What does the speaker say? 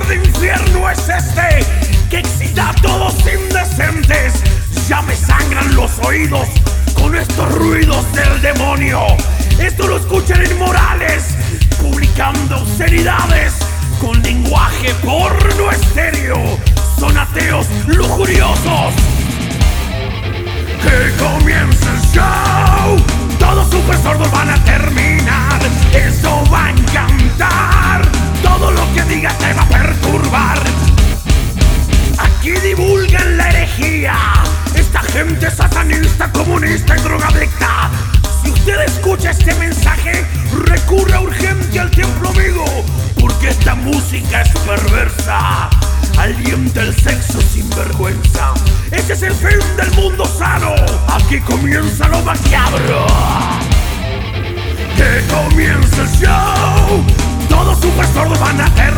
de infierno es este que excita a todos indecentes. Ya me sangran los oídos con estos ruidos del demonio. Esto lo escuchan inmorales, publicando obscenidades con lenguaje porno estéreo. Esta gente satanista, comunista y drogadicta. Si usted escucha este mensaje, recurra urgente al templo amigo, porque esta música es perversa. Alienta el sexo sin vergüenza. Ese es el fin del mundo sano. Aquí comienza lo macabro. Que comience el show. Todos super sordos van a tener